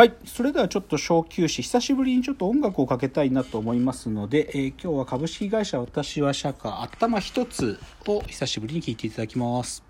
はい。それではちょっと小休止。久しぶりにちょっと音楽をかけたいなと思いますので、えー今日は株式会社私は社会頭一つを久しぶりに聴いていただきます。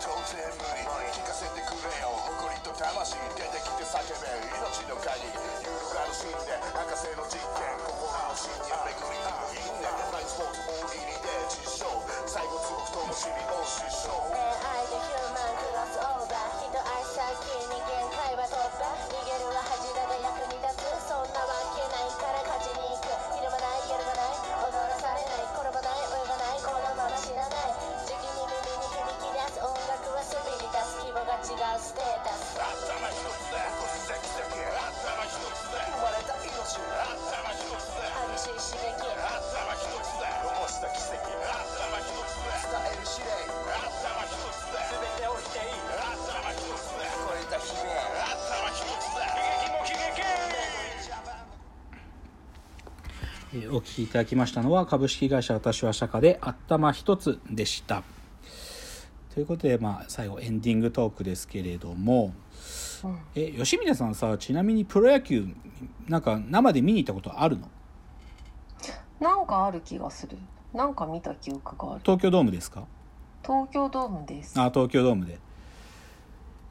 当然無理聞かせてくれよ誇りと魂出てきて叫べ命の限り揺るがる信念博士の実験心の信念巡り合う因縁ナイスポーツ大喜利で実証最後強くともしりを失笑お聞きいただきましたのは株式会社私は社科で頭一つでした。ということで、まあ、最後エンディングトークですけれども、え吉峰さんさちなみにプロ野球なんか生で見に行ったことあるの？なんかある気がする。なんか見た記憶がある。東京ドームですか？東京ドームです。あ東京ドームで。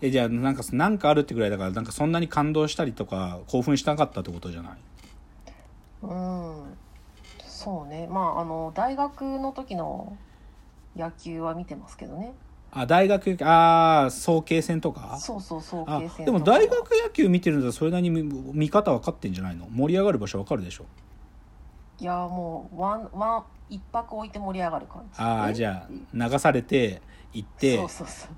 えじゃあなんかなんかあるってぐらいだからなんかそんなに感動したりとか興奮したかったってことじゃない？うんそうね。まああの大学の時の野球は見てますけどね。あ大学ああ早慶戦とか？そうそうそうあ慶戦でも大学野球見てるんだったらそれなりに見見方分かってんじゃないの？盛り上がる場所分かるでしょ？いやもうワンワン一泊置いて盛り上がる感じ。ああじゃあ流されて行って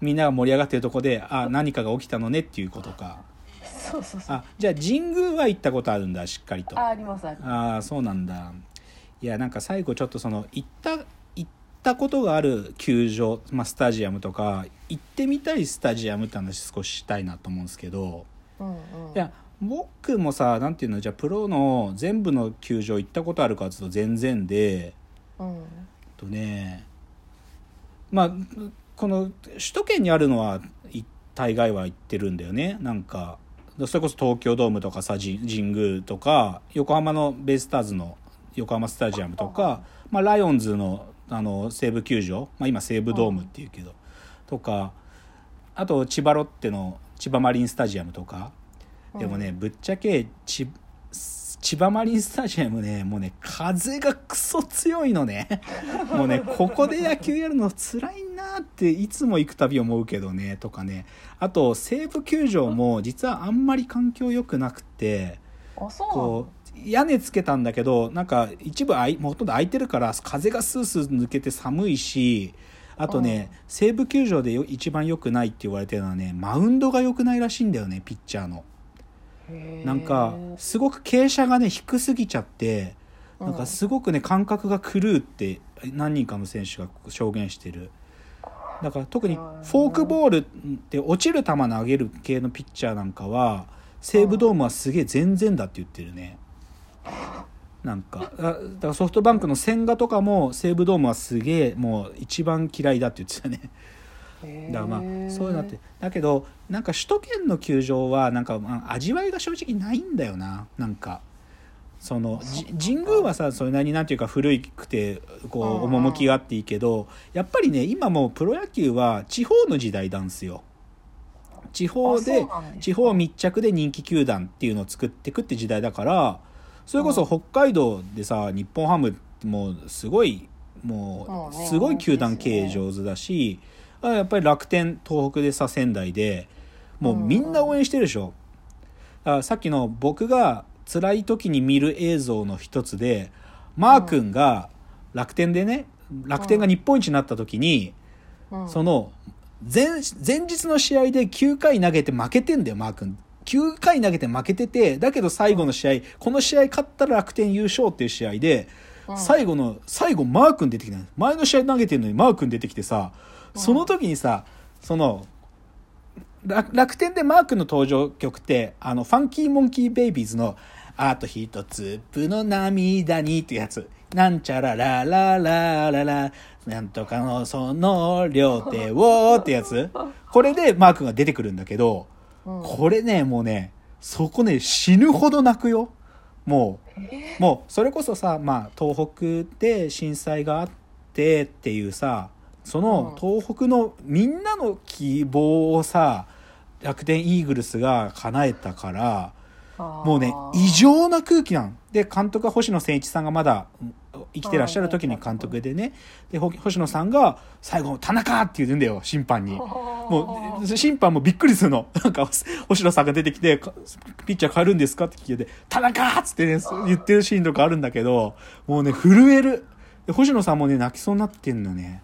みんなが盛り上がってるとこであ何かが起きたのねっていうことか。そうそうそう。あじゃあ神宮は行ったことあるんだしっかりと。あありますあります。ああそうなんだいやなんか最後ちょっとその行った行ったことがある球場、まあ、スタジアムとか行ってみたいスタジアムって話少ししたいなと思うんですけどうんうん。いや僕もさなんていうのじゃあプロの全部の球場行ったことあるかっていうと全然でうん。えっとねまあこの首都圏にあるのはい大概は行ってるんだよね。なんかそれこそ東京ドームとかさじ神宮とか横浜のベイスターズの横浜スタジアムとか、まあ、ライオンズのあの西武球場、まあ、今西武ドームっていうけど、とかあと千葉ロッテの千葉マリンスタジアムとかでもね、ぶっちゃけち千葉マリンスタジアムねもうね風がクソ強いのね。もうねここで野球やるの辛いなっていつも行くたび思うけどねとかね。あと西武球場も実はあんまり環境良くなくてこう屋根つけたんだけどなんか一部あいほとんど空いてるから風がスースー抜けて寒いしあとね、西武球場でよ一番良くないって言われてるのはねマウンドが良くないらしいんだよねピッチャーの。なんかすごく傾斜がね低すぎちゃってなんかすごくね感覚が狂うって何人かの選手が証言してる。だから特にフォークボールって落ちる球投げる系のピッチャーなんかは西武ドームはすげえ全然だって言ってるねなんか。あだからソフトバンクの千賀とかも西武ドームはすげえもう一番嫌いだって言ってたね。だからまあそういうのって。だけどなんか首都圏の球場はなんかまあ味わいが正直ないんだよな。なんかそのじ神宮はさそれなりになんていうか古くてこう趣があっていいけどやっぱりね今もうプロ野球は地方の時代なんですよ。地方あで地方密着で人気球団っていうのを作っていくって時代だからそれこそ北海道でさ日本ハムもすごいももうすごい球団経営上手だし、あやっぱり楽天東北でさ仙台でもうみんな応援してるでしょ、だからさっきの僕が辛い時に見る映像の一つでマー君が楽天でね楽天が日本一になった時に、うん。その前前日の試合で9回投げて負けてんだよマー君9回投げて負けててだけど最後の試合この試合勝ったら楽天優勝っていう試合で、最後の最後マー君出てきたの前の試合投げてるのにマー君出てきてさその時にさその楽楽天でマー君の登場曲ってあのファンキーモンキーベイビーズのあと一粒の涙にってやつ。なんちゃらららららら、なんとかのその両手をってやつ。これでマークが出てくるんだけど、うんこれね、もうね、そこね、死ぬほど泣くよ。もう、もう、それこそさ、まあ、東北で震災があってっていうさ、その東北のみんなの希望をさ、楽天イーグルスが叶えたから、もうね、異常な空気なん。で、監督は星野千一さんがまだうん生きてらっしゃる時に監督でね、で、ほ星野さんが最後、田中って言うんだよ、審判に。もう、審判もびっくりするの。なんか、星野さんが出てきて、かピッチャー変えるんですかって聞いて、田中っつってね、言ってるシーンとかあるんだけど、もうね、震える。で星野さんもね、泣きそうになってんのね。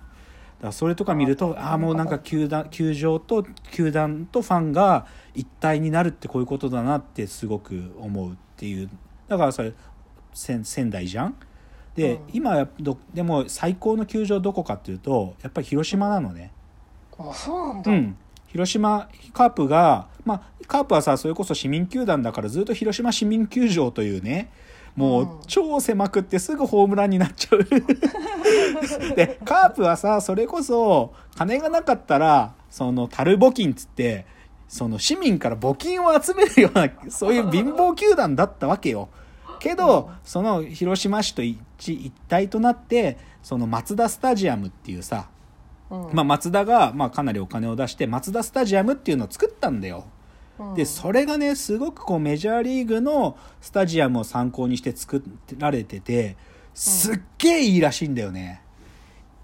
だからそれとか見ると、ああ、もうなんか球団、球場と球団とファンが一体になるってこういうことだなってすごく思うっていう。だからそれ、仙仙台じゃんで、うん。今でも最高の球場どこかっていうと、やっぱり広島なのね。あそうなんだ、うん、広島カープが、まあ、カープはさそれこそ市民球団だからずっと広島市民球場というねもううん。超狭くってすぐホームランになっちゃう。でカープはさそれこそ金がなかったらその樽募金っつってその市民から募金を集めるようなそういう貧乏球団だったわけよけどその広島市と一一体となってそのマツダスタジアムっていうさうんまあ、松田が、まあ、かなりお金を出してマツダスタジアムっていうのを作ったんだよ。うんでそれがねすごくこうメジャーリーグのスタジアムを参考にして作られててすっげえいいらしいんだよね。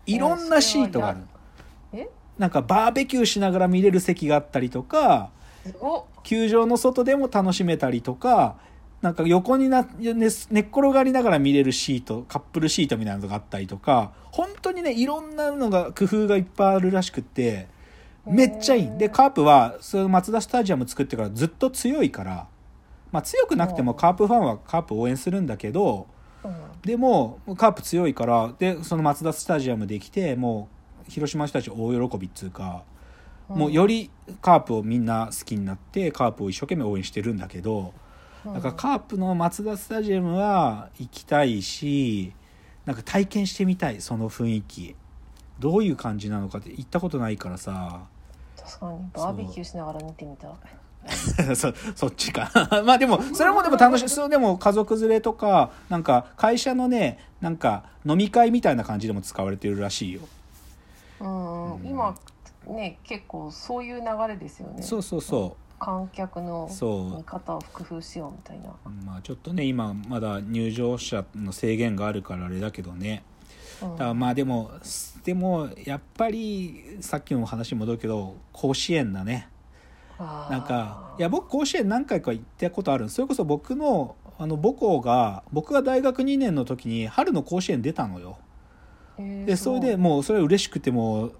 いろんなシートがある。えなんかバーベキューしながら見れる席があったりとか球場の外でも楽しめたりとかなんか横にな寝寝っ転がりながら見れるシートカップルシートみたいなのがあったりとか本当にねいろんなのが工夫がいっぱいあるらしくってめっちゃいい。でカープはそのマツダスタジアム作ってからずっと強いから、まあ、強くなくてもカープファンはカープ応援するんだけどうん。でもカープ強いからでそのマツダスタジアムできてもう広島の人たち大喜びっつうか。もうよりカープをみんな好きになってカープを一生懸命応援してるんだけどだからカープのマツダスタジアムは行きたいしなんか体験してみたいその雰囲気。どういう感じなのかって行ったことないからさ。確かに。バーベキューしながら見てみた そそっちか。まあでもそれもでも楽しい。そうでも家族連れとかなんか会社のねなんか飲み会みたいな感じでも使われてるらしいよ。うん、うん。今ね結構そういう流れですよね。そうそうそ観客の見方を工夫しようみたいな。うまあちょっとね今まだ入場者の制限があるからあれだけどね。うん。だまあでもでもやっぱりさっきの話に戻るけど甲子園だね。なんかいや僕甲子園何回か行ったことあるそれこそ僕のあの母校が僕が大学2年の時に春の甲子園出たのよ。でそれでもうそれは嬉しくてもう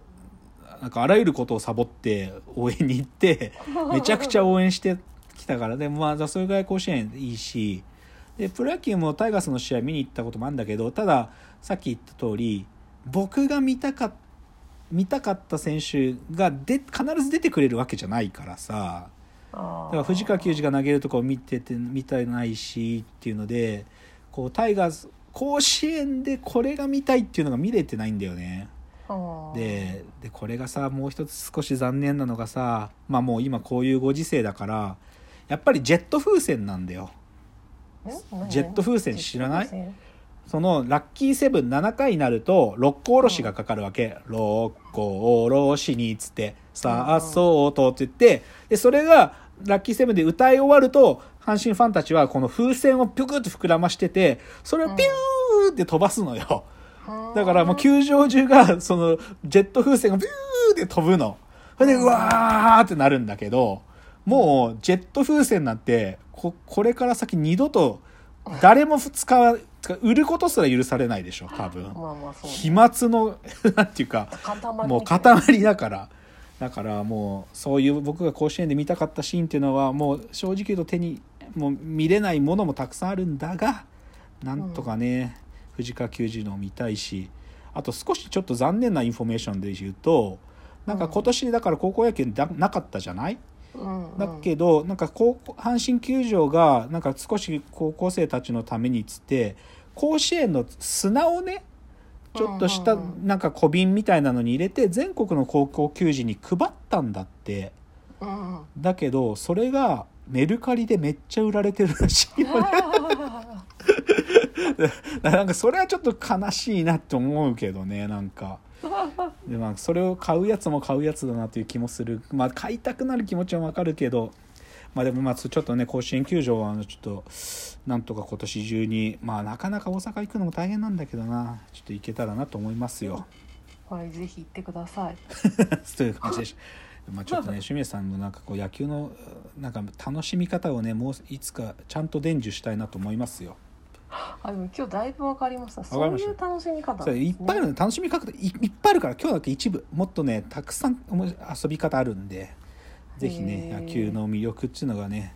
なんかあらゆることをサボって応援に行って めちゃくちゃ応援してきたから。でもまあそれぐらい甲子園いいしでプロ野球もタイガースの試合見に行ったこともあるんだけどたださっき言った通り僕が見たかっ見たかった選手がで必ず出てくれるわけじゃないからさ。だから藤川球児が投げるとこを見てて見たいないしっていうのでこうタイガース甲子園でこれが見たいっていうのが見れてないんだよね。ででこれがさもう一つ少し残念なのがさまあもう今こういうご時世だからやっぱりジェット風船なんだよ。ジェット風船知らない？そのラッキーセブン7回になると六甲おろしがかかるわけ、六甲おろしにっつってさあそうとって言ってでそれがラッキーセブンで歌い終わると阪神ファンたちはこの風船をピュクッと膨らましててそれをピューって飛ばすのよ、船だからもう球場中が、その、ジェット風船がビューって飛ぶの。それで、うわーってなるんだけど、もう、ジェット風船なんて、こ、これから先二度と、誰も使わ、売ることすら許されないでしょ、多分。まあまあそうね飛沫の、なんていうか、塊もう塊だから。だからもう、そういう僕が甲子園で見たかったシーンっていうのは、もう正直言うと手に、もう見れないものもたくさんあるんだが、なんとかね、藤川球児のを見たいし、あと少しちょっと残念なインフォメーションで言うと、なんか今年だから高校野球だなかったじゃない？うんうん。だけどなんか阪神球場がなんか少し高校生たちのためにっつって甲子園の砂をねちょっとしたなんか小瓶みたいなのに入れて全国の高校球児に配ったんだって。だけどそれがメルカリでめっちゃ売られてるらしいよね なんかそれはちょっと悲しいなって思うけどねなんか。で、まあ、それを買うやつも買うやつだなという気もする。まあ買いたくなる気持ちはわかるけどまあでもまあちょっとね甲子園球場はあのちょっとなんとか今年中にまあなかなか大阪行くのも大変なんだけどな。ちょっと行けたらなと思いますよ。はいぜひ行ってください。という感じでしまあちょっとね清水さんのなんかこう野球のなんか楽しみ方をねもういつかちゃんと伝授したいなと思いますよあでも今日だいぶ分かりました。そういう楽しみ方。それいっぱいあるの楽しみ方いいっぱいあるから今日だけ一部。もっとねたくさん遊び方あるんでぜひね野球の魅力っていうのがね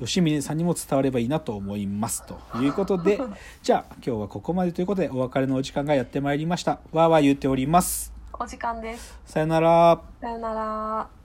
吉見さんにも伝わればいいなと思いますと。いうことで じゃあ今日はここまでということでお別れのお時間がやってまいりました。わーわー言っております。お時間です。さよなら。さよなら